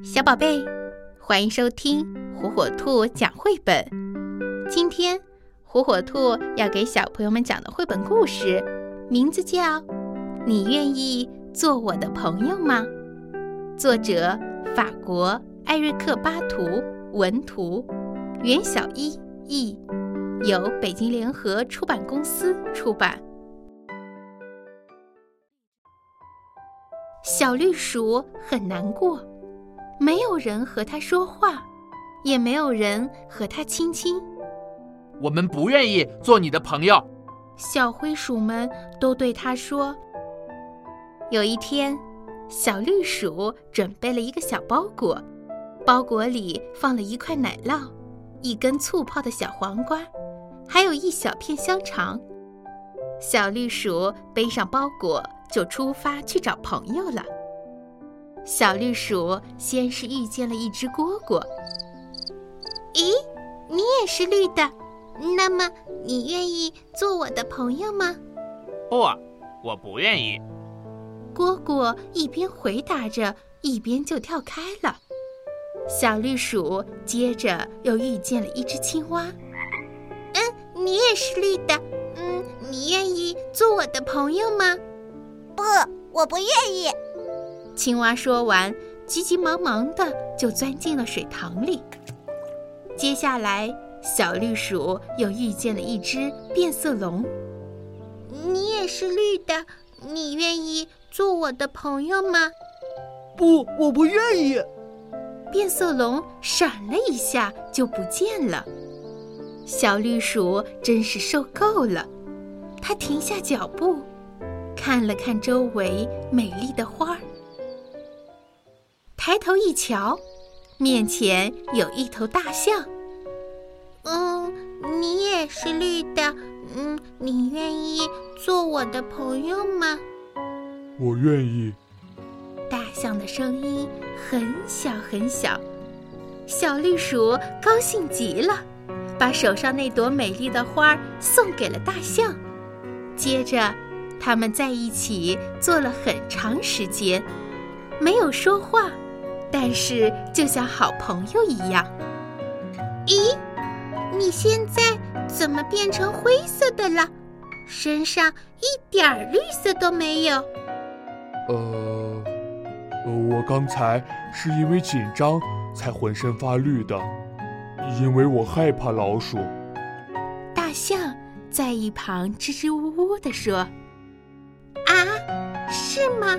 小宝贝，欢迎收听火火兔讲绘本。今天，火火兔要给小朋友们讲的绘本故事，名字叫《你愿意做我的朋友吗》。作者：法国艾瑞克巴图，文图，袁小一译，由北京联合出版公司出版。小绿鼠很难过。没有人和他说话，也没有人和他亲亲。我们不愿意做你的朋友。小灰鼠们都对他说。有一天，小绿鼠准备了一个小包裹，包裹里放了一块奶酪，一根醋泡的小黄瓜，还有一小片香肠。小绿鼠背上包裹，就出发去找朋友了。小绿鼠先是遇见了一只蝈蝈。咦，你也是绿的，那么你愿意做我的朋友吗？不，我不愿意。蝈蝈一边回答着，一边就跳开了。小绿鼠接着又遇见了一只青蛙。嗯，你也是绿的，嗯，你愿意做我的朋友吗？不，我不愿意。青蛙说完，急急忙忙的就钻进了水塘里。接下来，小绿鼠又遇见了一只变色龙。你也是绿的，你愿意做我的朋友吗？不，我不愿意。变色龙闪了一下就不见了。小绿鼠真是受够了，它停下脚步，看了看周围美丽的花儿。抬头一瞧，面前有一头大象。嗯，你也是绿的。嗯，你愿意做我的朋友吗？我愿意。大象的声音很小很小。小绿鼠高兴极了，把手上那朵美丽的花送给了大象。接着，他们在一起坐了很长时间，没有说话。但是，就像好朋友一样。咦，你现在怎么变成灰色的了？身上一点绿色都没有。呃，我刚才是因为紧张才浑身发绿的，因为我害怕老鼠。大象在一旁支支吾吾地说：“啊，是吗？”“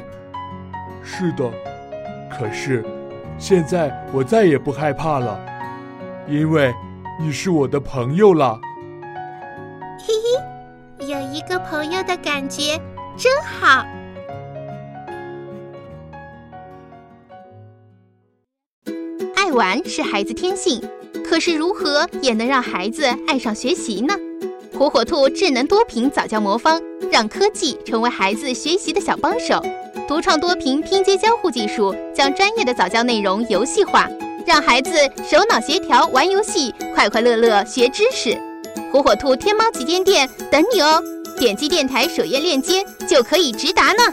是的，可是。”现在我再也不害怕了，因为你是我的朋友了。嘿嘿，有一个朋友的感觉真好。爱玩是孩子天性，可是如何也能让孩子爱上学习呢？火火兔智能多屏早教魔方，让科技成为孩子学习的小帮手。独创多屏拼接交互技术，将专业的早教内容游戏化，让孩子手脑协调玩游戏，快快乐乐学知识。火火兔天猫旗舰店等你哦！点击电台首页链接就可以直达呢。